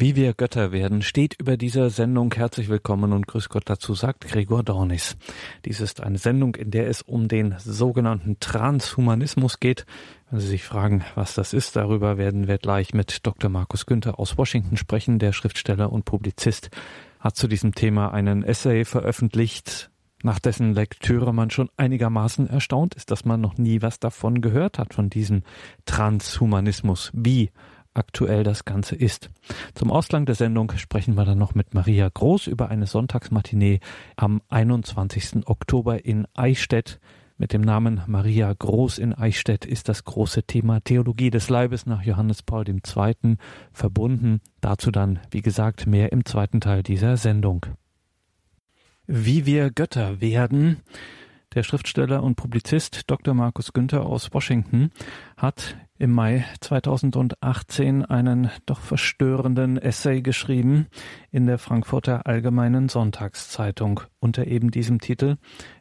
Wie wir Götter werden, steht über dieser Sendung. Herzlich willkommen und Grüß Gott dazu sagt Gregor Dornis. Dies ist eine Sendung, in der es um den sogenannten Transhumanismus geht. Wenn Sie sich fragen, was das ist, darüber werden wir gleich mit Dr. Markus Günther aus Washington sprechen. Der Schriftsteller und Publizist hat zu diesem Thema einen Essay veröffentlicht, nach dessen Lektüre man schon einigermaßen erstaunt ist, dass man noch nie was davon gehört hat, von diesem Transhumanismus. Wie aktuell das Ganze ist. Zum Ausklang der Sendung sprechen wir dann noch mit Maria Groß über eine Sonntagsmatinee am 21. Oktober in Eichstätt. Mit dem Namen Maria Groß in Eichstätt ist das große Thema Theologie des Leibes nach Johannes Paul II. verbunden. Dazu dann, wie gesagt, mehr im zweiten Teil dieser Sendung. Wie wir Götter werden. Der Schriftsteller und Publizist Dr. Markus Günther aus Washington hat im Mai 2018 einen doch verstörenden Essay geschrieben in der Frankfurter Allgemeinen Sonntagszeitung unter eben diesem Titel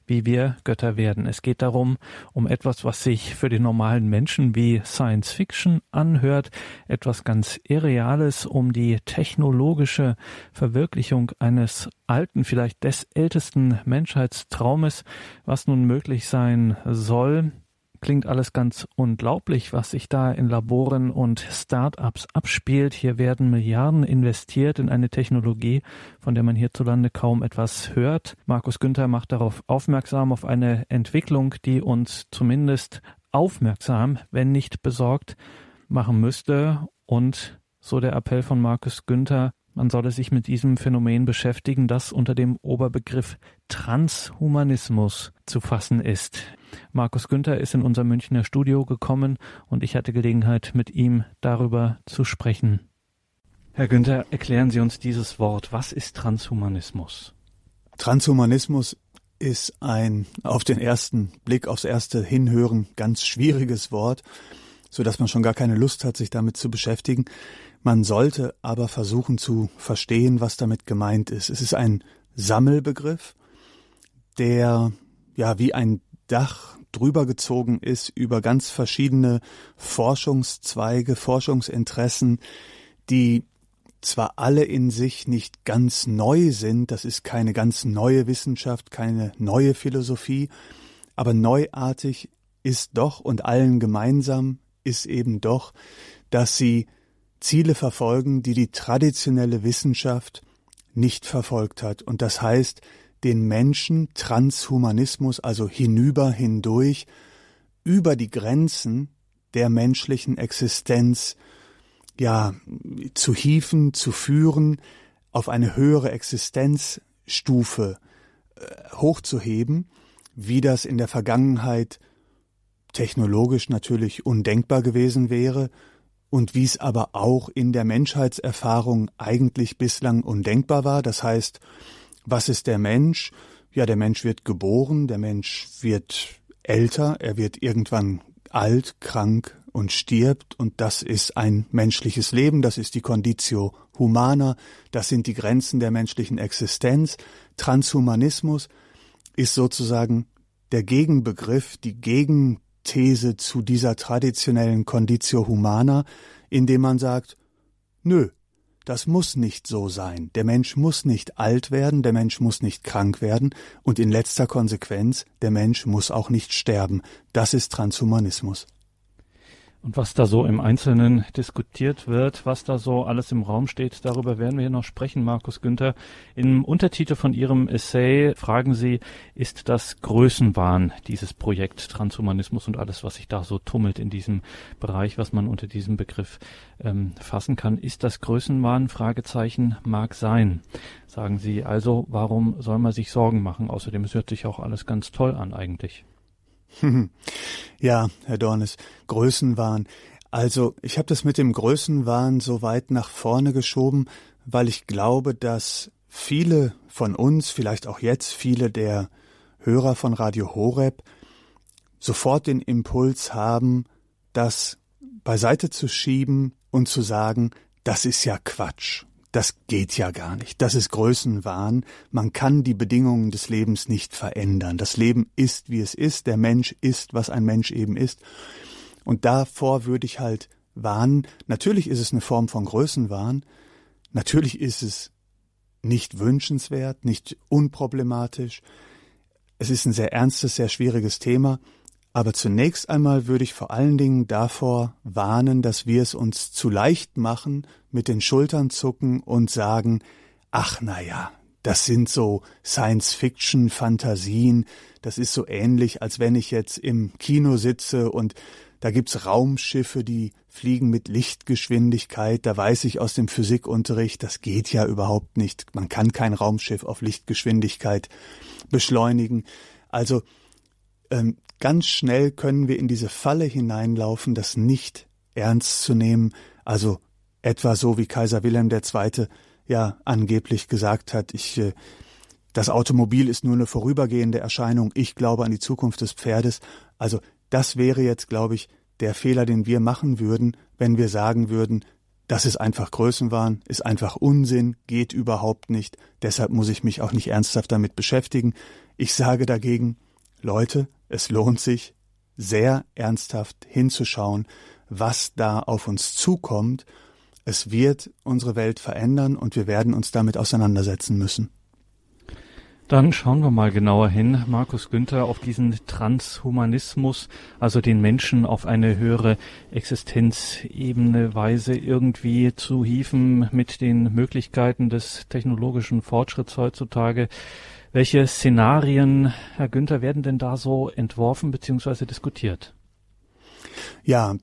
Wie wir Götter werden. Es geht darum, um etwas, was sich für den normalen Menschen wie Science Fiction anhört, etwas ganz Irreales, um die technologische Verwirklichung eines alten, vielleicht des ältesten Menschheitstraumes, was nun möglich sein soll, klingt alles ganz unglaublich, was sich da in Laboren und Start-ups abspielt. Hier werden Milliarden investiert in eine Technologie, von der man hierzulande kaum etwas hört. Markus Günther macht darauf aufmerksam, auf eine Entwicklung, die uns zumindest aufmerksam, wenn nicht besorgt, machen müsste. Und so der Appell von Markus Günther, man solle sich mit diesem Phänomen beschäftigen, das unter dem Oberbegriff Transhumanismus zu fassen ist. Markus Günther ist in unser Münchner Studio gekommen und ich hatte Gelegenheit, mit ihm darüber zu sprechen. Herr Günther, erklären Sie uns dieses Wort. Was ist Transhumanismus? Transhumanismus ist ein auf den ersten Blick, aufs erste Hinhören ganz schwieriges Wort, so dass man schon gar keine Lust hat, sich damit zu beschäftigen. Man sollte aber versuchen zu verstehen, was damit gemeint ist. Es ist ein Sammelbegriff, der ja wie ein Dach drüber gezogen ist über ganz verschiedene Forschungszweige, Forschungsinteressen, die zwar alle in sich nicht ganz neu sind, das ist keine ganz neue Wissenschaft, keine neue Philosophie, aber neuartig ist doch und allen gemeinsam ist eben doch, dass sie Ziele verfolgen, die die traditionelle Wissenschaft nicht verfolgt hat. Und das heißt, den Menschen Transhumanismus, also hinüber, hindurch, über die Grenzen der menschlichen Existenz, ja, zu hieven, zu führen, auf eine höhere Existenzstufe äh, hochzuheben, wie das in der Vergangenheit technologisch natürlich undenkbar gewesen wäre und wie es aber auch in der Menschheitserfahrung eigentlich bislang undenkbar war. Das heißt, was ist der Mensch? Ja, der Mensch wird geboren, der Mensch wird älter, er wird irgendwann alt, krank und stirbt und das ist ein menschliches Leben, das ist die Conditio humana, das sind die Grenzen der menschlichen Existenz. Transhumanismus ist sozusagen der Gegenbegriff, die Gegenthese zu dieser traditionellen Conditio humana, indem man sagt, nö, das muss nicht so sein. Der Mensch muss nicht alt werden, der Mensch muss nicht krank werden und in letzter Konsequenz, der Mensch muss auch nicht sterben. Das ist Transhumanismus. Und was da so im Einzelnen diskutiert wird, was da so alles im Raum steht, darüber werden wir hier noch sprechen, Markus Günther. Im Untertitel von Ihrem Essay fragen Sie, ist das Größenwahn dieses Projekt Transhumanismus und alles, was sich da so tummelt in diesem Bereich, was man unter diesem Begriff ähm, fassen kann, ist das Größenwahn? Fragezeichen mag sein. Sagen Sie also, warum soll man sich Sorgen machen? Außerdem, es hört sich auch alles ganz toll an eigentlich. Ja, Herr Dornes, Größenwahn. Also, ich habe das mit dem Größenwahn so weit nach vorne geschoben, weil ich glaube, dass viele von uns, vielleicht auch jetzt viele der Hörer von Radio Horeb, sofort den Impuls haben, das beiseite zu schieben und zu sagen, das ist ja Quatsch das geht ja gar nicht. Das ist Größenwahn. Man kann die Bedingungen des Lebens nicht verändern. Das Leben ist, wie es ist. Der Mensch ist, was ein Mensch eben ist. Und davor würde ich halt warnen. Natürlich ist es eine Form von Größenwahn. Natürlich ist es nicht wünschenswert, nicht unproblematisch. Es ist ein sehr ernstes, sehr schwieriges Thema. Aber zunächst einmal würde ich vor allen Dingen davor warnen, dass wir es uns zu leicht machen, mit den Schultern zucken und sagen, ach na ja, das sind so Science-Fiction-Fantasien, das ist so ähnlich, als wenn ich jetzt im Kino sitze und da gibt's Raumschiffe, die fliegen mit Lichtgeschwindigkeit. Da weiß ich aus dem Physikunterricht, das geht ja überhaupt nicht. Man kann kein Raumschiff auf Lichtgeschwindigkeit beschleunigen. Also ähm, ganz schnell können wir in diese Falle hineinlaufen, das nicht ernst zu nehmen. Also etwa so wie Kaiser Wilhelm II. ja angeblich gesagt hat, ich äh, das Automobil ist nur eine vorübergehende Erscheinung. Ich glaube an die Zukunft des Pferdes. Also das wäre jetzt, glaube ich, der Fehler, den wir machen würden, wenn wir sagen würden, das ist einfach Größenwahn, ist einfach Unsinn, geht überhaupt nicht, deshalb muss ich mich auch nicht ernsthaft damit beschäftigen. Ich sage dagegen, Leute, es lohnt sich, sehr ernsthaft hinzuschauen, was da auf uns zukommt. Es wird unsere Welt verändern und wir werden uns damit auseinandersetzen müssen. Dann schauen wir mal genauer hin, Markus Günther, auf diesen Transhumanismus, also den Menschen auf eine höhere Existenzebene Weise irgendwie zu hieven mit den Möglichkeiten des technologischen Fortschritts heutzutage. Welche Szenarien, Herr Günther, werden denn da so entworfen bzw. diskutiert? Ja,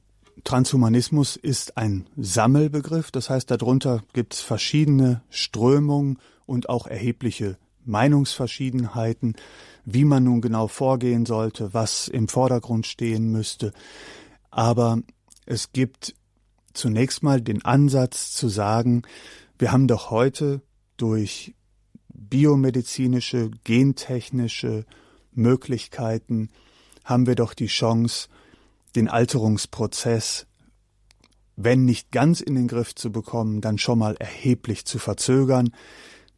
Transhumanismus ist ein Sammelbegriff, das heißt, darunter gibt es verschiedene Strömungen und auch erhebliche Meinungsverschiedenheiten, wie man nun genau vorgehen sollte, was im Vordergrund stehen müsste. Aber es gibt zunächst mal den Ansatz zu sagen, wir haben doch heute durch biomedizinische, gentechnische Möglichkeiten, haben wir doch die Chance, den Alterungsprozess, wenn nicht ganz in den Griff zu bekommen, dann schon mal erheblich zu verzögern.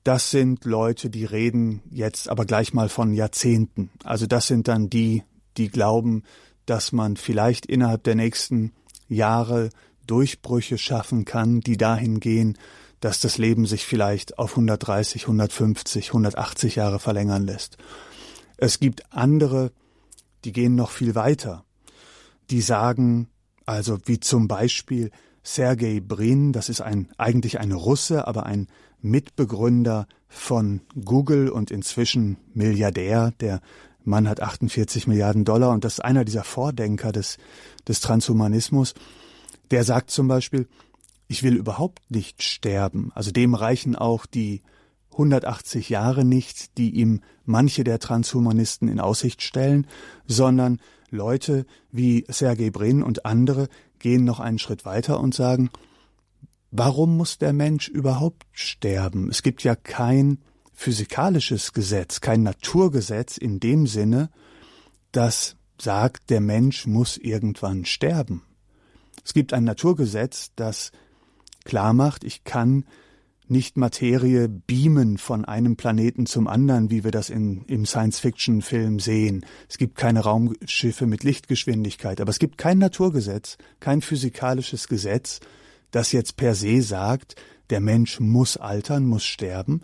Das sind Leute, die reden jetzt aber gleich mal von Jahrzehnten. Also das sind dann die, die glauben, dass man vielleicht innerhalb der nächsten Jahre Durchbrüche schaffen kann, die dahin gehen, dass das Leben sich vielleicht auf 130, 150, 180 Jahre verlängern lässt. Es gibt andere, die gehen noch viel weiter. Die sagen, also wie zum Beispiel Sergei Brin, das ist ein, eigentlich ein Russe, aber ein Mitbegründer von Google und inzwischen Milliardär. Der Mann hat 48 Milliarden Dollar und das ist einer dieser Vordenker des, des Transhumanismus. Der sagt zum Beispiel, ich will überhaupt nicht sterben. Also dem reichen auch die 180 Jahre nicht, die ihm manche der Transhumanisten in Aussicht stellen, sondern Leute wie Sergei Brin und andere gehen noch einen Schritt weiter und sagen, Warum muss der Mensch überhaupt sterben? Es gibt ja kein physikalisches Gesetz, kein Naturgesetz in dem Sinne, das sagt, der Mensch muss irgendwann sterben. Es gibt ein Naturgesetz, das klar macht, ich kann nicht Materie beamen von einem Planeten zum anderen, wie wir das in, im Science-Fiction-Film sehen. Es gibt keine Raumschiffe mit Lichtgeschwindigkeit, aber es gibt kein Naturgesetz, kein physikalisches Gesetz, das jetzt per se sagt, der Mensch muss altern, muss sterben.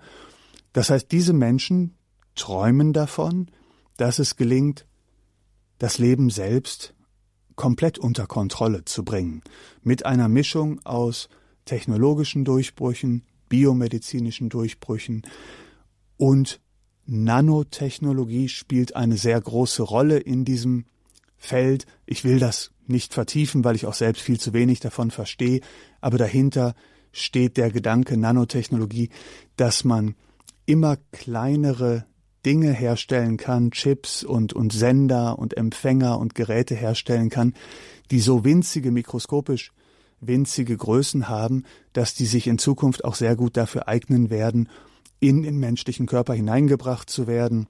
Das heißt, diese Menschen träumen davon, dass es gelingt, das Leben selbst komplett unter Kontrolle zu bringen, mit einer Mischung aus technologischen Durchbrüchen, biomedizinischen Durchbrüchen und Nanotechnologie spielt eine sehr große Rolle in diesem Feld. Ich will das nicht vertiefen, weil ich auch selbst viel zu wenig davon verstehe, aber dahinter steht der Gedanke Nanotechnologie, dass man immer kleinere Dinge herstellen kann, Chips und, und Sender und Empfänger und Geräte herstellen kann, die so winzige, mikroskopisch winzige Größen haben, dass die sich in Zukunft auch sehr gut dafür eignen werden, in den menschlichen Körper hineingebracht zu werden.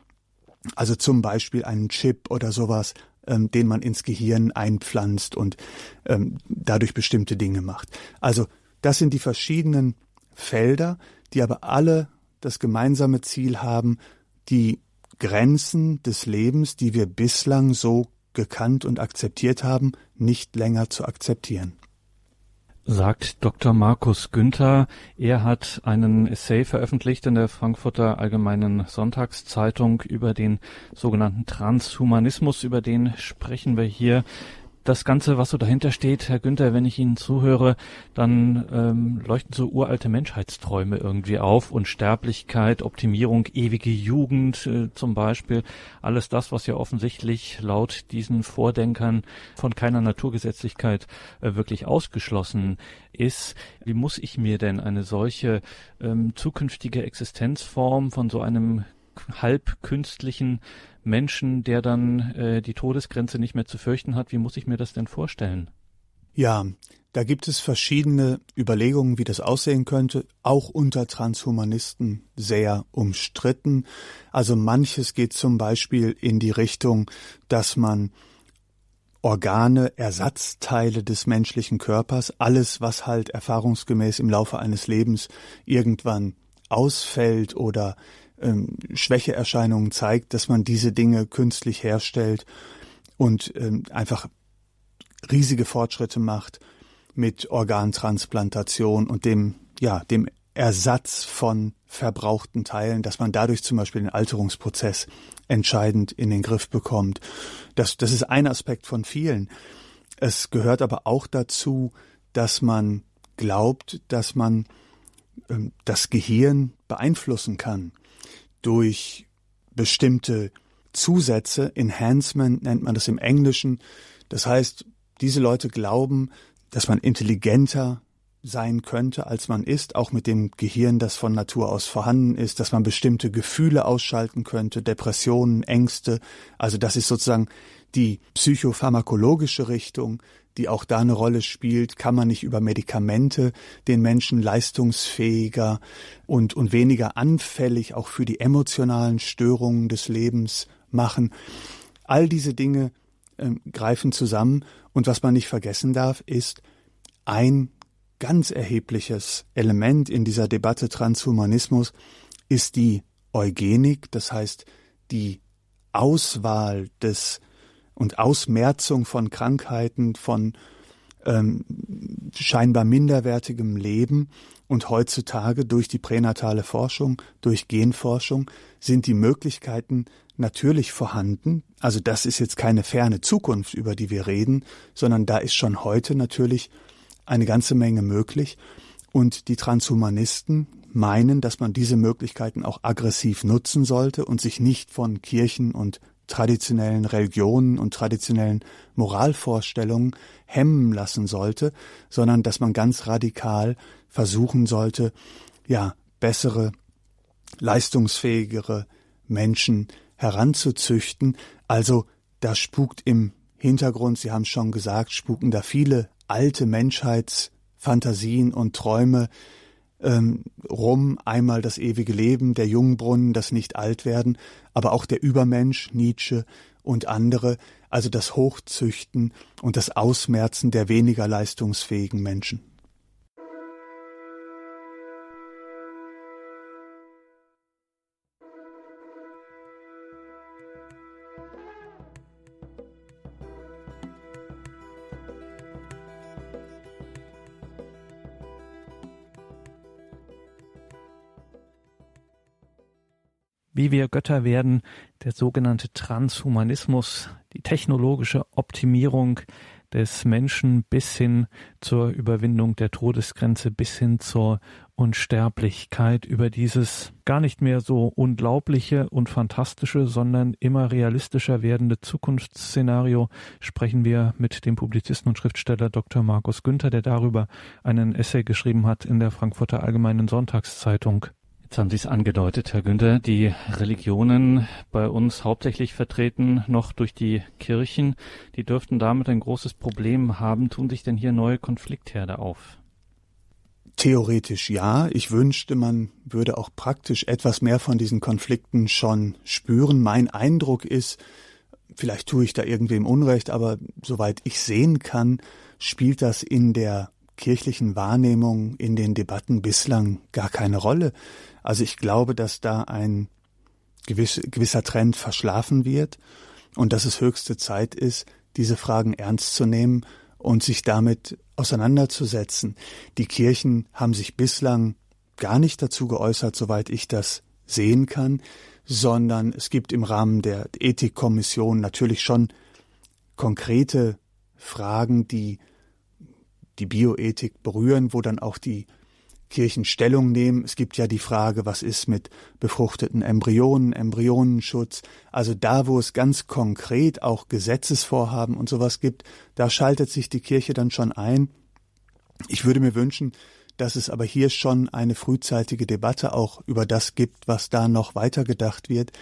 Also zum Beispiel einen Chip oder sowas ähm, den man ins Gehirn einpflanzt und ähm, dadurch bestimmte Dinge macht. Also das sind die verschiedenen Felder, die aber alle das gemeinsame Ziel haben, die Grenzen des Lebens, die wir bislang so gekannt und akzeptiert haben, nicht länger zu akzeptieren. Sagt Dr. Markus Günther. Er hat einen Essay veröffentlicht in der Frankfurter Allgemeinen Sonntagszeitung über den sogenannten Transhumanismus. Über den sprechen wir hier das Ganze, was so dahinter steht, Herr Günther, wenn ich Ihnen zuhöre, dann ähm, leuchten so uralte Menschheitsträume irgendwie auf und Sterblichkeit, Optimierung, ewige Jugend äh, zum Beispiel. Alles das, was ja offensichtlich laut diesen Vordenkern von keiner Naturgesetzlichkeit äh, wirklich ausgeschlossen ist. Wie muss ich mir denn eine solche ähm, zukünftige Existenzform von so einem halb künstlichen Menschen, der dann äh, die Todesgrenze nicht mehr zu fürchten hat. Wie muss ich mir das denn vorstellen? Ja, da gibt es verschiedene Überlegungen, wie das aussehen könnte, auch unter Transhumanisten sehr umstritten. Also manches geht zum Beispiel in die Richtung, dass man Organe, Ersatzteile des menschlichen Körpers, alles, was halt erfahrungsgemäß im Laufe eines Lebens irgendwann ausfällt oder ähm, Schwächeerscheinungen zeigt, dass man diese Dinge künstlich herstellt und ähm, einfach riesige Fortschritte macht mit Organtransplantation und dem, ja, dem Ersatz von verbrauchten Teilen, dass man dadurch zum Beispiel den Alterungsprozess entscheidend in den Griff bekommt. Das, das ist ein Aspekt von vielen. Es gehört aber auch dazu, dass man glaubt, dass man ähm, das Gehirn beeinflussen kann durch bestimmte Zusätze, Enhancement nennt man das im Englischen. Das heißt, diese Leute glauben, dass man intelligenter sein könnte, als man ist, auch mit dem Gehirn, das von Natur aus vorhanden ist, dass man bestimmte Gefühle ausschalten könnte, Depressionen, Ängste. Also das ist sozusagen die psychopharmakologische Richtung, die auch da eine Rolle spielt, kann man nicht über Medikamente den Menschen leistungsfähiger und, und weniger anfällig auch für die emotionalen Störungen des Lebens machen. All diese Dinge äh, greifen zusammen und was man nicht vergessen darf, ist ein ganz erhebliches Element in dieser Debatte Transhumanismus ist die Eugenik, das heißt die Auswahl des und Ausmerzung von Krankheiten, von ähm, scheinbar minderwertigem Leben. Und heutzutage durch die pränatale Forschung, durch Genforschung sind die Möglichkeiten natürlich vorhanden. Also das ist jetzt keine ferne Zukunft, über die wir reden, sondern da ist schon heute natürlich eine ganze Menge möglich. Und die Transhumanisten meinen, dass man diese Möglichkeiten auch aggressiv nutzen sollte und sich nicht von Kirchen und traditionellen Religionen und traditionellen Moralvorstellungen hemmen lassen sollte, sondern dass man ganz radikal versuchen sollte, ja, bessere, leistungsfähigere Menschen heranzuzüchten. Also da spukt im Hintergrund, Sie haben schon gesagt, spuken da viele alte Menschheitsfantasien und Träume ähm, rum. Einmal das ewige Leben, der Jungbrunnen, das nicht alt werden, aber auch der Übermensch, Nietzsche und andere, also das Hochzüchten und das Ausmerzen der weniger leistungsfähigen Menschen. Wie wir Götter werden, der sogenannte Transhumanismus, die technologische Optimierung des Menschen bis hin zur Überwindung der Todesgrenze, bis hin zur Unsterblichkeit, über dieses gar nicht mehr so unglaubliche und fantastische, sondern immer realistischer werdende Zukunftsszenario sprechen wir mit dem Publizisten und Schriftsteller Dr. Markus Günther, der darüber einen Essay geschrieben hat in der Frankfurter Allgemeinen Sonntagszeitung. Jetzt haben Sie es angedeutet, Herr Günther, die Religionen bei uns hauptsächlich vertreten noch durch die Kirchen, die dürften damit ein großes Problem haben. Tun sich denn hier neue Konfliktherde auf? Theoretisch ja. Ich wünschte, man würde auch praktisch etwas mehr von diesen Konflikten schon spüren. Mein Eindruck ist, vielleicht tue ich da irgendwem Unrecht, aber soweit ich sehen kann, spielt das in der kirchlichen Wahrnehmung in den Debatten bislang gar keine Rolle. Also ich glaube, dass da ein gewiss, gewisser Trend verschlafen wird und dass es höchste Zeit ist, diese Fragen ernst zu nehmen und sich damit auseinanderzusetzen. Die Kirchen haben sich bislang gar nicht dazu geäußert, soweit ich das sehen kann, sondern es gibt im Rahmen der Ethikkommission natürlich schon konkrete Fragen, die die Bioethik berühren, wo dann auch die Kirchen Stellung nehmen. Es gibt ja die Frage, was ist mit befruchteten Embryonen, Embryonenschutz. Also da, wo es ganz konkret auch Gesetzesvorhaben und sowas gibt, da schaltet sich die Kirche dann schon ein. Ich würde mir wünschen, dass es aber hier schon eine frühzeitige Debatte auch über das gibt, was da noch weitergedacht wird.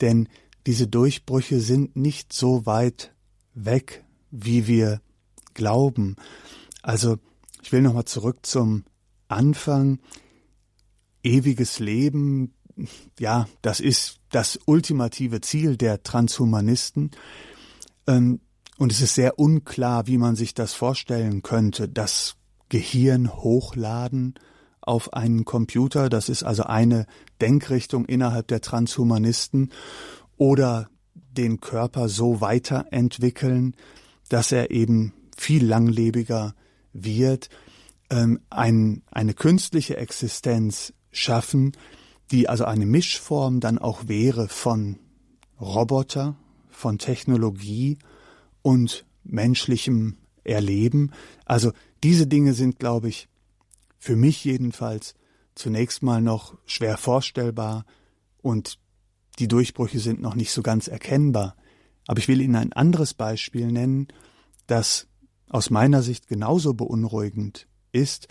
Denn diese Durchbrüche sind nicht so weit weg, wie wir glauben. Also ich will nochmal zurück zum Anfang, ewiges Leben, ja, das ist das ultimative Ziel der Transhumanisten. Ähm, und es ist sehr unklar, wie man sich das vorstellen könnte. Das Gehirn hochladen auf einen Computer, das ist also eine Denkrichtung innerhalb der Transhumanisten, oder den Körper so weiterentwickeln, dass er eben viel langlebiger wird ähm, ein, eine künstliche Existenz schaffen, die also eine Mischform dann auch wäre von Roboter, von Technologie und menschlichem Erleben. Also diese Dinge sind, glaube ich, für mich jedenfalls zunächst mal noch schwer vorstellbar und die Durchbrüche sind noch nicht so ganz erkennbar. Aber ich will Ihnen ein anderes Beispiel nennen, das aus meiner Sicht genauso beunruhigend ist,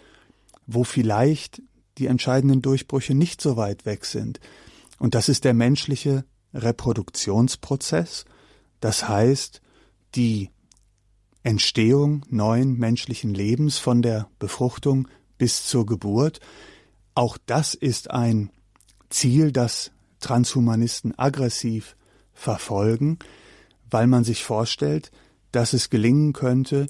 wo vielleicht die entscheidenden Durchbrüche nicht so weit weg sind. Und das ist der menschliche Reproduktionsprozess, das heißt die Entstehung neuen menschlichen Lebens von der Befruchtung bis zur Geburt. Auch das ist ein Ziel, das Transhumanisten aggressiv verfolgen, weil man sich vorstellt, dass es gelingen könnte,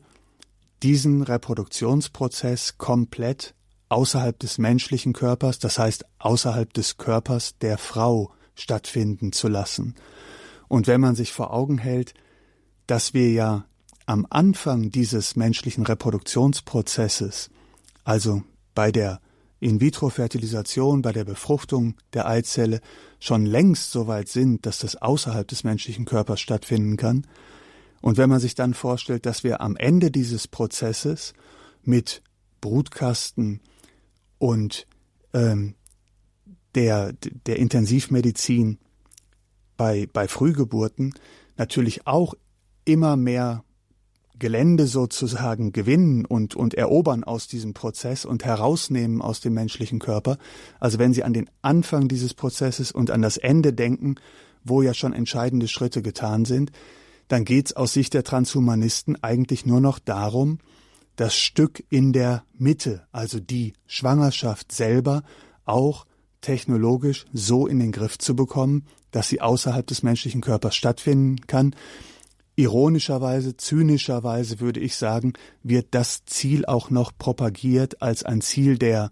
diesen Reproduktionsprozess komplett außerhalb des menschlichen Körpers, das heißt außerhalb des Körpers der Frau stattfinden zu lassen. Und wenn man sich vor Augen hält, dass wir ja am Anfang dieses menschlichen Reproduktionsprozesses, also bei der In-vitro-Fertilisation, bei der Befruchtung der Eizelle, schon längst so weit sind, dass das außerhalb des menschlichen Körpers stattfinden kann, und wenn man sich dann vorstellt, dass wir am Ende dieses Prozesses mit Brutkasten und ähm, der, der Intensivmedizin bei, bei Frühgeburten natürlich auch immer mehr Gelände sozusagen gewinnen und, und erobern aus diesem Prozess und herausnehmen aus dem menschlichen Körper. Also wenn Sie an den Anfang dieses Prozesses und an das Ende denken, wo ja schon entscheidende Schritte getan sind, dann geht's aus Sicht der Transhumanisten eigentlich nur noch darum, das Stück in der Mitte, also die Schwangerschaft selber, auch technologisch so in den Griff zu bekommen, dass sie außerhalb des menschlichen Körpers stattfinden kann. Ironischerweise, zynischerweise würde ich sagen, wird das Ziel auch noch propagiert als ein Ziel der,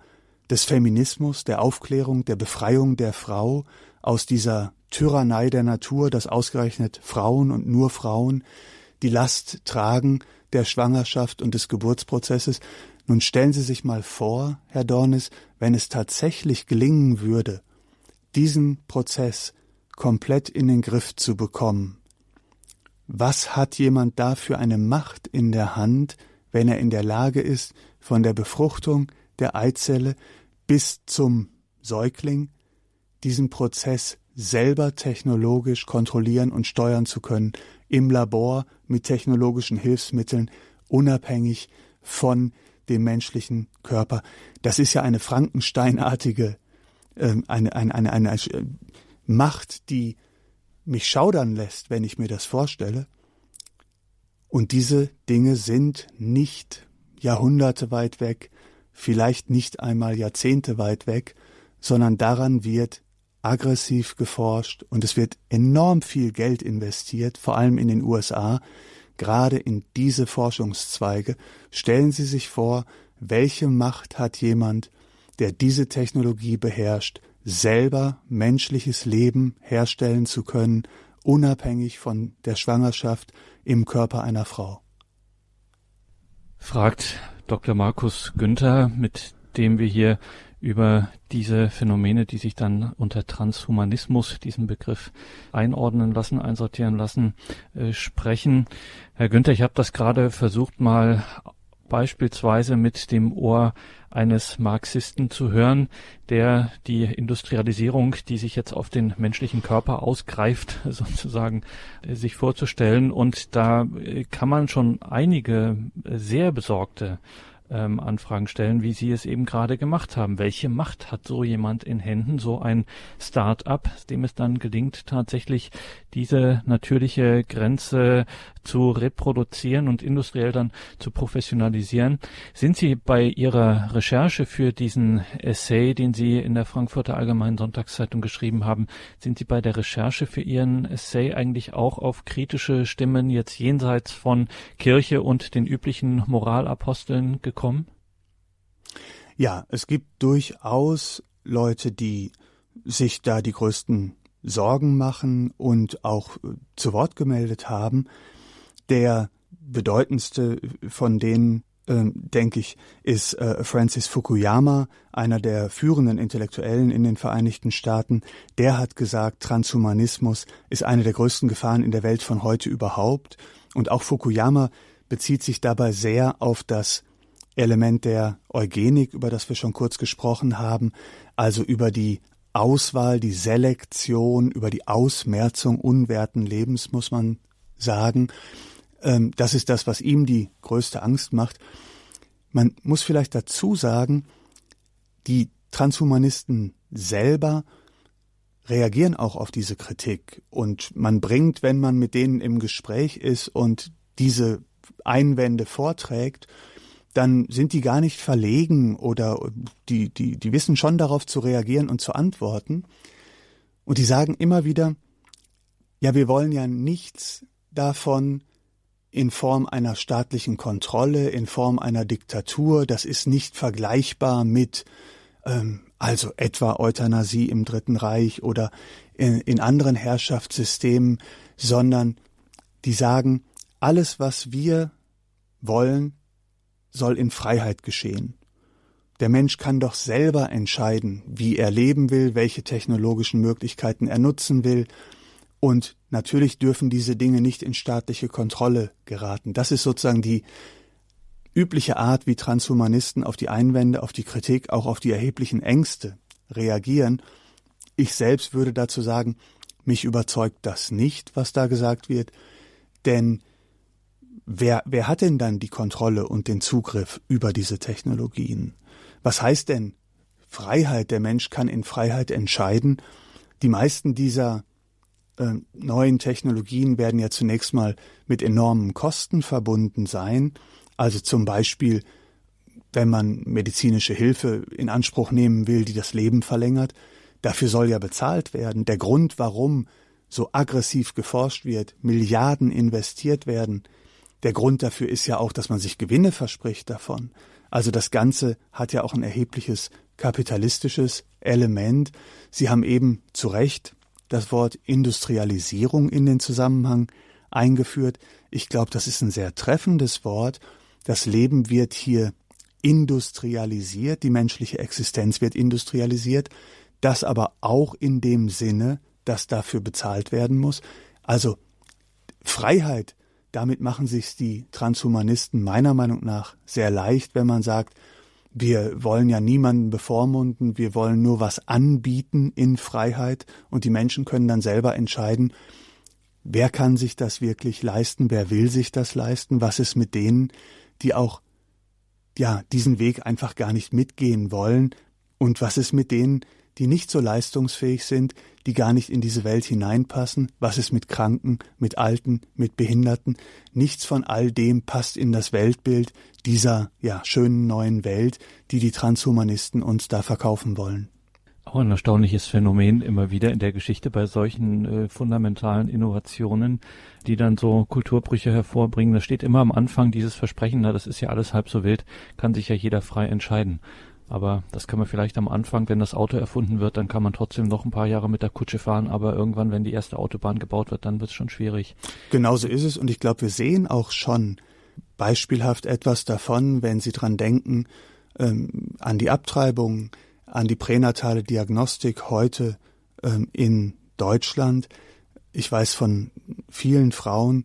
des Feminismus, der Aufklärung, der Befreiung der Frau aus dieser Tyrannei der Natur, dass ausgerechnet Frauen und nur Frauen die Last tragen der Schwangerschaft und des Geburtsprozesses. Nun stellen Sie sich mal vor, Herr Dornis, wenn es tatsächlich gelingen würde, diesen Prozess komplett in den Griff zu bekommen. Was hat jemand da für eine Macht in der Hand, wenn er in der Lage ist, von der Befruchtung der Eizelle bis zum Säugling diesen Prozess selber technologisch kontrollieren und steuern zu können, im Labor mit technologischen Hilfsmitteln, unabhängig von dem menschlichen Körper. Das ist ja eine Frankensteinartige äh, eine, eine, eine, eine äh, Macht, die mich schaudern lässt, wenn ich mir das vorstelle. Und diese Dinge sind nicht Jahrhunderte weit weg, vielleicht nicht einmal Jahrzehnte weit weg, sondern daran wird aggressiv geforscht und es wird enorm viel Geld investiert, vor allem in den USA, gerade in diese Forschungszweige. Stellen Sie sich vor, welche Macht hat jemand, der diese Technologie beherrscht, selber menschliches Leben herstellen zu können, unabhängig von der Schwangerschaft im Körper einer Frau. fragt Dr. Markus Günther, mit dem wir hier über diese Phänomene, die sich dann unter Transhumanismus, diesen Begriff einordnen lassen, einsortieren lassen, äh, sprechen. Herr Günther, ich habe das gerade versucht mal beispielsweise mit dem Ohr eines Marxisten zu hören, der die Industrialisierung, die sich jetzt auf den menschlichen Körper ausgreift, sozusagen äh, sich vorzustellen. Und da äh, kann man schon einige sehr besorgte ähm, Anfragen stellen, wie Sie es eben gerade gemacht haben. Welche Macht hat so jemand in Händen, so ein Start-up, dem es dann gelingt, tatsächlich diese natürliche Grenze zu reproduzieren und industriell dann zu professionalisieren? Sind Sie bei Ihrer Recherche für diesen Essay, den Sie in der Frankfurter Allgemeinen Sonntagszeitung geschrieben haben, sind Sie bei der Recherche für Ihren Essay eigentlich auch auf kritische Stimmen jetzt jenseits von Kirche und den üblichen Moralaposteln gekommen? Ja, es gibt durchaus Leute, die sich da die größten Sorgen machen und auch äh, zu Wort gemeldet haben. Der bedeutendste von denen, äh, denke ich, ist äh, Francis Fukuyama, einer der führenden Intellektuellen in den Vereinigten Staaten. Der hat gesagt, Transhumanismus ist eine der größten Gefahren in der Welt von heute überhaupt. Und auch Fukuyama bezieht sich dabei sehr auf das Element der Eugenik, über das wir schon kurz gesprochen haben, also über die Auswahl, die Selektion, über die Ausmerzung unwerten Lebens, muss man sagen. Ähm, das ist das, was ihm die größte Angst macht. Man muss vielleicht dazu sagen, die Transhumanisten selber reagieren auch auf diese Kritik und man bringt, wenn man mit denen im Gespräch ist und diese Einwände vorträgt, dann sind die gar nicht verlegen oder die, die, die wissen schon darauf zu reagieren und zu antworten. Und die sagen immer wieder, ja, wir wollen ja nichts davon in Form einer staatlichen Kontrolle, in Form einer Diktatur. Das ist nicht vergleichbar mit, ähm, also etwa Euthanasie im Dritten Reich oder in, in anderen Herrschaftssystemen, sondern die sagen, alles, was wir wollen, soll in Freiheit geschehen. Der Mensch kann doch selber entscheiden, wie er leben will, welche technologischen Möglichkeiten er nutzen will, und natürlich dürfen diese Dinge nicht in staatliche Kontrolle geraten. Das ist sozusagen die übliche Art, wie Transhumanisten auf die Einwände, auf die Kritik, auch auf die erheblichen Ängste reagieren. Ich selbst würde dazu sagen, mich überzeugt das nicht, was da gesagt wird, denn wer, wer hat denn dann die Kontrolle und den Zugriff über diese Technologien? Was heißt denn Freiheit? Der Mensch kann in Freiheit entscheiden. Die meisten dieser äh, neuen Technologien werden ja zunächst mal mit enormen Kosten verbunden sein. Also zum Beispiel, wenn man medizinische Hilfe in Anspruch nehmen will, die das Leben verlängert, dafür soll ja bezahlt werden. Der Grund, warum so aggressiv geforscht wird, Milliarden investiert werden, der Grund dafür ist ja auch, dass man sich Gewinne verspricht davon. Also das Ganze hat ja auch ein erhebliches kapitalistisches Element. Sie haben eben zu Recht das Wort Industrialisierung in den Zusammenhang eingeführt. Ich glaube, das ist ein sehr treffendes Wort. Das Leben wird hier industrialisiert, die menschliche Existenz wird industrialisiert, das aber auch in dem Sinne, dass dafür bezahlt werden muss. Also Freiheit damit machen sich die Transhumanisten meiner Meinung nach sehr leicht, wenn man sagt, wir wollen ja niemanden bevormunden, wir wollen nur was anbieten in Freiheit und die Menschen können dann selber entscheiden, wer kann sich das wirklich leisten, wer will sich das leisten, was ist mit denen, die auch ja diesen Weg einfach gar nicht mitgehen wollen und was ist mit denen, die nicht so leistungsfähig sind, die gar nicht in diese Welt hineinpassen. Was ist mit Kranken, mit Alten, mit Behinderten? Nichts von all dem passt in das Weltbild dieser ja schönen neuen Welt, die die Transhumanisten uns da verkaufen wollen. Auch ein erstaunliches Phänomen immer wieder in der Geschichte bei solchen äh, fundamentalen Innovationen, die dann so Kulturbrüche hervorbringen. Da steht immer am Anfang dieses Versprechen, na, das ist ja alles halb so wild, kann sich ja jeder frei entscheiden. Aber das kann man vielleicht am Anfang, wenn das Auto erfunden wird, dann kann man trotzdem noch ein paar Jahre mit der Kutsche fahren. Aber irgendwann, wenn die erste Autobahn gebaut wird, dann wird es schon schwierig. Genauso ist es. Und ich glaube, wir sehen auch schon beispielhaft etwas davon, wenn Sie dran denken, ähm, an die Abtreibung, an die pränatale Diagnostik heute ähm, in Deutschland. Ich weiß von vielen Frauen,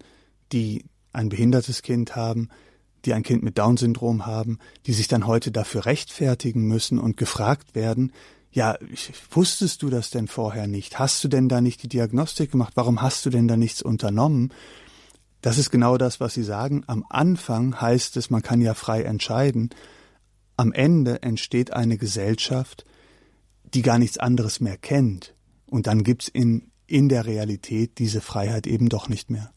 die ein behindertes Kind haben, die ein Kind mit Down-Syndrom haben, die sich dann heute dafür rechtfertigen müssen und gefragt werden, ja, wusstest du das denn vorher nicht? Hast du denn da nicht die Diagnostik gemacht? Warum hast du denn da nichts unternommen? Das ist genau das, was Sie sagen. Am Anfang heißt es, man kann ja frei entscheiden. Am Ende entsteht eine Gesellschaft, die gar nichts anderes mehr kennt. Und dann gibt's in, in der Realität diese Freiheit eben doch nicht mehr.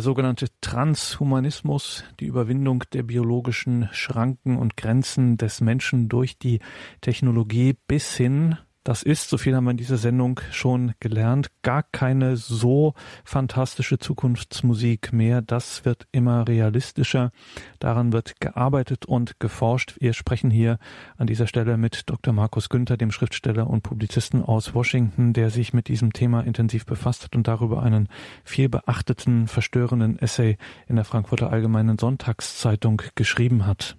Der sogenannte Transhumanismus, die Überwindung der biologischen Schranken und Grenzen des Menschen durch die Technologie bis hin das ist, so viel haben wir in dieser Sendung schon gelernt, gar keine so fantastische Zukunftsmusik mehr. Das wird immer realistischer. Daran wird gearbeitet und geforscht. Wir sprechen hier an dieser Stelle mit Dr. Markus Günther, dem Schriftsteller und Publizisten aus Washington, der sich mit diesem Thema intensiv befasst hat und darüber einen viel beachteten, verstörenden Essay in der Frankfurter Allgemeinen Sonntagszeitung geschrieben hat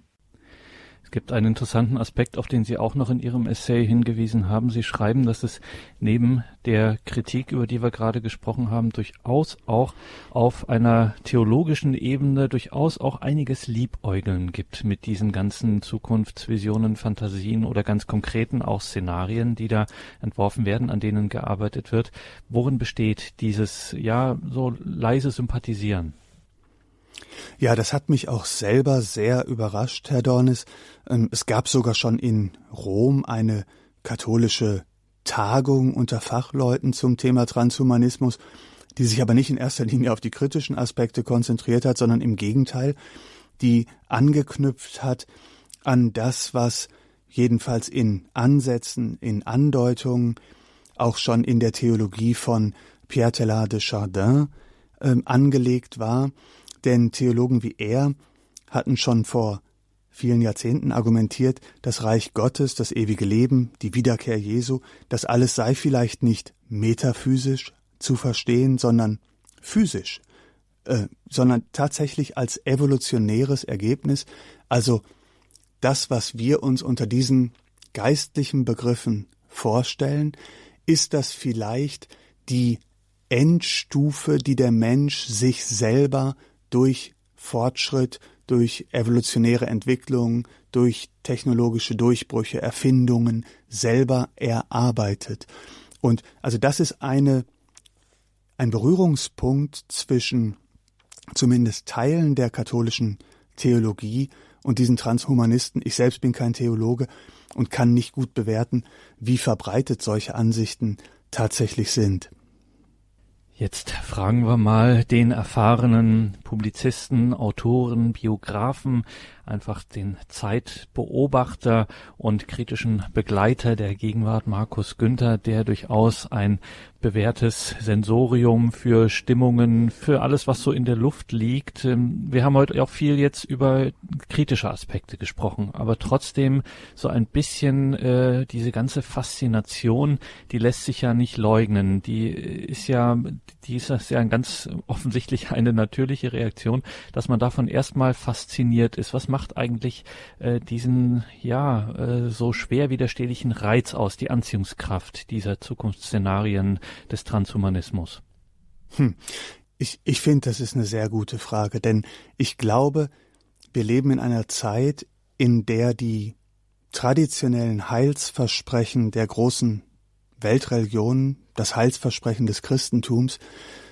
gibt einen interessanten Aspekt, auf den Sie auch noch in Ihrem Essay hingewiesen haben. Sie schreiben, dass es neben der Kritik, über die wir gerade gesprochen haben, durchaus auch auf einer theologischen Ebene durchaus auch einiges Liebäugeln gibt mit diesen ganzen Zukunftsvisionen, Fantasien oder ganz konkreten auch Szenarien, die da entworfen werden, an denen gearbeitet wird. Worin besteht dieses, ja, so leise Sympathisieren? Ja, das hat mich auch selber sehr überrascht, Herr Dornis. Ähm, es gab sogar schon in Rom eine katholische Tagung unter Fachleuten zum Thema Transhumanismus, die sich aber nicht in erster Linie auf die kritischen Aspekte konzentriert hat, sondern im Gegenteil, die angeknüpft hat an das, was jedenfalls in Ansätzen, in Andeutungen, auch schon in der Theologie von Pierre Teilhard de Chardin äh, angelegt war, denn Theologen wie er hatten schon vor vielen Jahrzehnten argumentiert, das Reich Gottes, das ewige Leben, die Wiederkehr Jesu, das alles sei vielleicht nicht metaphysisch zu verstehen, sondern physisch, äh, sondern tatsächlich als evolutionäres Ergebnis, also das, was wir uns unter diesen geistlichen Begriffen vorstellen, ist das vielleicht die Endstufe, die der Mensch sich selber durch Fortschritt, durch evolutionäre Entwicklung, durch technologische Durchbrüche, Erfindungen selber erarbeitet. Und also das ist eine, ein Berührungspunkt zwischen zumindest Teilen der katholischen Theologie und diesen Transhumanisten. Ich selbst bin kein Theologe und kann nicht gut bewerten, wie verbreitet solche Ansichten tatsächlich sind. Jetzt fragen wir mal den erfahrenen Publizisten, Autoren, Biografen, einfach den Zeitbeobachter und kritischen Begleiter der Gegenwart Markus Günther, der durchaus ein bewährtes Sensorium für Stimmungen, für alles, was so in der Luft liegt. Ähm, wir haben heute auch viel jetzt über kritische Aspekte gesprochen, aber trotzdem so ein bisschen äh, diese ganze Faszination, die lässt sich ja nicht leugnen. Die ist ja, die ist ja ganz offensichtlich eine natürliche Reaktion, dass man davon erstmal fasziniert ist. Was macht eigentlich äh, diesen ja äh, so schwer widerstehlichen Reiz aus, die Anziehungskraft dieser Zukunftsszenarien des Transhumanismus? Hm. Ich, ich finde, das ist eine sehr gute Frage, denn ich glaube, wir leben in einer Zeit, in der die traditionellen Heilsversprechen der großen Weltreligionen, das Heilsversprechen des Christentums,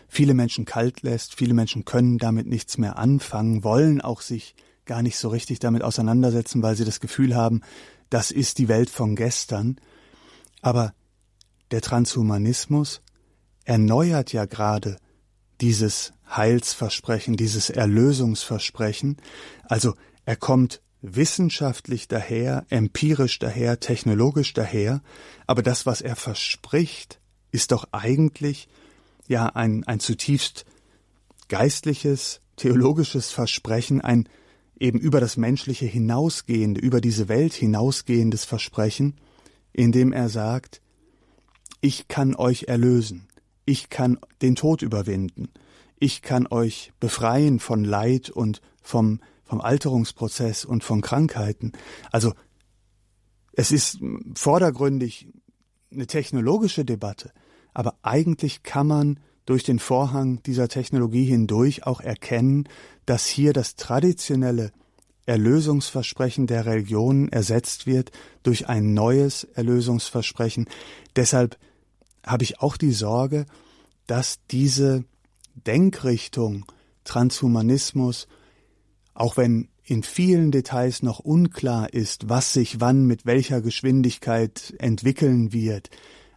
viele Menschen kalt lässt, viele Menschen können damit nichts mehr anfangen, wollen auch sich gar nicht so richtig damit auseinandersetzen, weil sie das Gefühl haben, das ist die Welt von gestern. Aber der Transhumanismus erneuert ja gerade dieses Heilsversprechen, dieses Erlösungsversprechen. Also er kommt wissenschaftlich daher, empirisch daher, technologisch daher, aber das, was er verspricht, ist doch eigentlich ja ein, ein zutiefst geistliches, theologisches Versprechen, ein eben über das Menschliche hinausgehende, über diese Welt hinausgehendes Versprechen, in dem er sagt, ich kann euch erlösen, ich kann den Tod überwinden, ich kann euch befreien von Leid und vom, vom Alterungsprozess und von Krankheiten. Also es ist vordergründig eine technologische Debatte, aber eigentlich kann man durch den Vorhang dieser Technologie hindurch auch erkennen, dass hier das traditionelle Erlösungsversprechen der Religion ersetzt wird durch ein neues Erlösungsversprechen. Deshalb habe ich auch die Sorge, dass diese Denkrichtung Transhumanismus, auch wenn in vielen Details noch unklar ist, was sich wann mit welcher Geschwindigkeit entwickeln wird,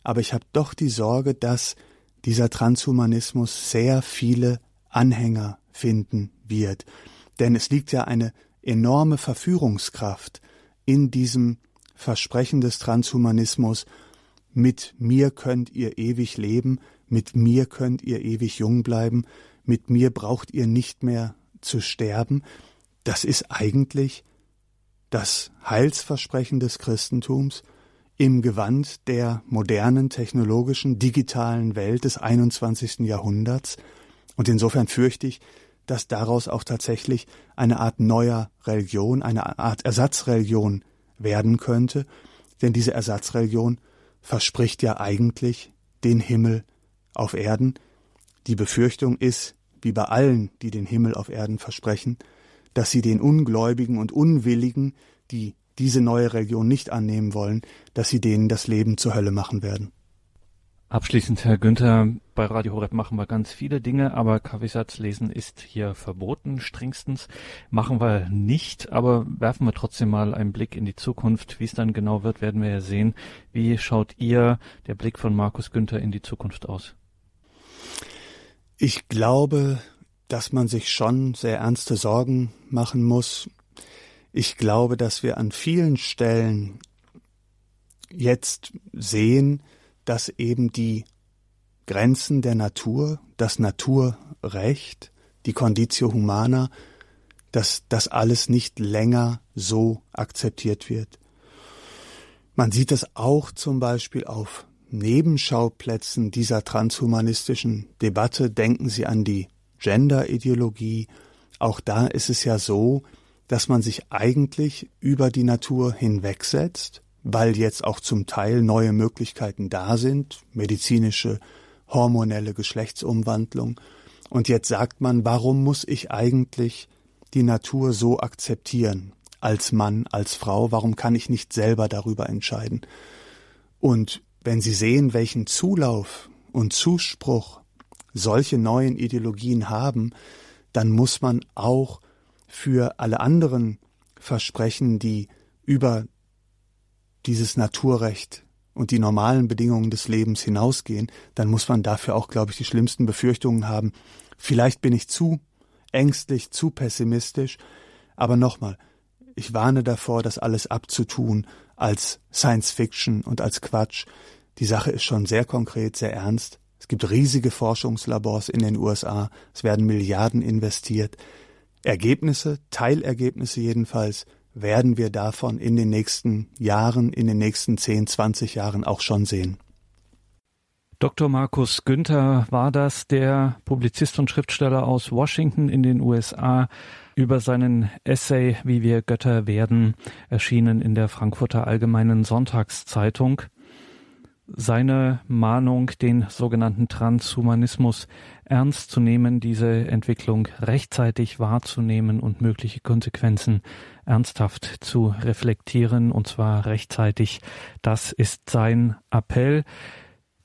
aber ich habe doch die Sorge, dass dieser Transhumanismus sehr viele Anhänger finden wird. Denn es liegt ja eine enorme Verführungskraft in diesem Versprechen des Transhumanismus, mit mir könnt ihr ewig leben, mit mir könnt ihr ewig jung bleiben, mit mir braucht ihr nicht mehr zu sterben, das ist eigentlich das Heilsversprechen des Christentums im Gewand der modernen, technologischen, digitalen Welt des 21. Jahrhunderts. Und insofern fürchte ich, dass daraus auch tatsächlich eine Art neuer Religion, eine Art Ersatzreligion werden könnte, denn diese Ersatzreligion verspricht ja eigentlich den Himmel auf Erden. Die Befürchtung ist, wie bei allen, die den Himmel auf Erden versprechen, dass sie den Ungläubigen und Unwilligen, die diese neue Religion nicht annehmen wollen, dass sie denen das Leben zur Hölle machen werden. Abschließend, Herr Günther, bei Radio Horeb machen wir ganz viele Dinge, aber Kaffeesatz lesen ist hier verboten, strengstens. Machen wir nicht, aber werfen wir trotzdem mal einen Blick in die Zukunft. Wie es dann genau wird, werden wir ja sehen. Wie schaut ihr, der Blick von Markus Günther, in die Zukunft aus? Ich glaube, dass man sich schon sehr ernste Sorgen machen muss. Ich glaube, dass wir an vielen Stellen jetzt sehen, dass eben die Grenzen der Natur, das Naturrecht, die Conditio Humana, dass das alles nicht länger so akzeptiert wird. Man sieht das auch zum Beispiel auf Nebenschauplätzen dieser transhumanistischen Debatte. Denken Sie an die Gender-Ideologie. Auch da ist es ja so, dass man sich eigentlich über die Natur hinwegsetzt weil jetzt auch zum Teil neue Möglichkeiten da sind, medizinische, hormonelle Geschlechtsumwandlung. Und jetzt sagt man, warum muss ich eigentlich die Natur so akzeptieren, als Mann, als Frau, warum kann ich nicht selber darüber entscheiden? Und wenn Sie sehen, welchen Zulauf und Zuspruch solche neuen Ideologien haben, dann muss man auch für alle anderen Versprechen, die über dieses Naturrecht und die normalen Bedingungen des Lebens hinausgehen, dann muss man dafür auch, glaube ich, die schlimmsten Befürchtungen haben. Vielleicht bin ich zu ängstlich, zu pessimistisch, aber nochmal, ich warne davor, das alles abzutun als Science Fiction und als Quatsch. Die Sache ist schon sehr konkret, sehr ernst. Es gibt riesige Forschungslabors in den USA, es werden Milliarden investiert. Ergebnisse, Teilergebnisse jedenfalls, werden wir davon in den nächsten Jahren, in den nächsten 10, 20 Jahren auch schon sehen. Dr. Markus Günther war das, der Publizist und Schriftsteller aus Washington in den USA über seinen Essay Wie wir Götter werden, erschienen in der Frankfurter Allgemeinen Sonntagszeitung seine Mahnung, den sogenannten Transhumanismus ernst zu nehmen, diese Entwicklung rechtzeitig wahrzunehmen und mögliche Konsequenzen ernsthaft zu reflektieren, und zwar rechtzeitig. Das ist sein Appell.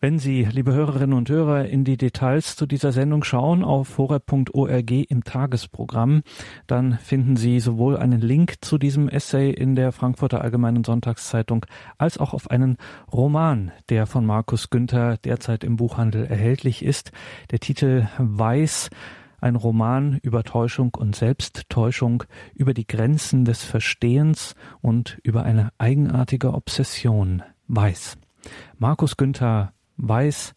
Wenn Sie, liebe Hörerinnen und Hörer, in die Details zu dieser Sendung schauen auf horeb.org im Tagesprogramm, dann finden Sie sowohl einen Link zu diesem Essay in der Frankfurter Allgemeinen Sonntagszeitung als auch auf einen Roman, der von Markus Günther derzeit im Buchhandel erhältlich ist. Der Titel Weiß ein Roman über Täuschung und Selbsttäuschung, über die Grenzen des Verstehens und über eine eigenartige Obsession. Weiß. Markus Günther weiß,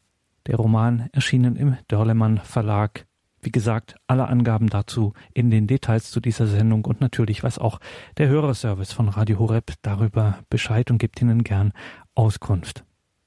Der Roman erschienen im Dörlemann Verlag. Wie gesagt, alle Angaben dazu in den Details zu dieser Sendung und natürlich weiß auch der Hörerservice von Radio Horeb darüber Bescheid und gibt Ihnen gern Auskunft.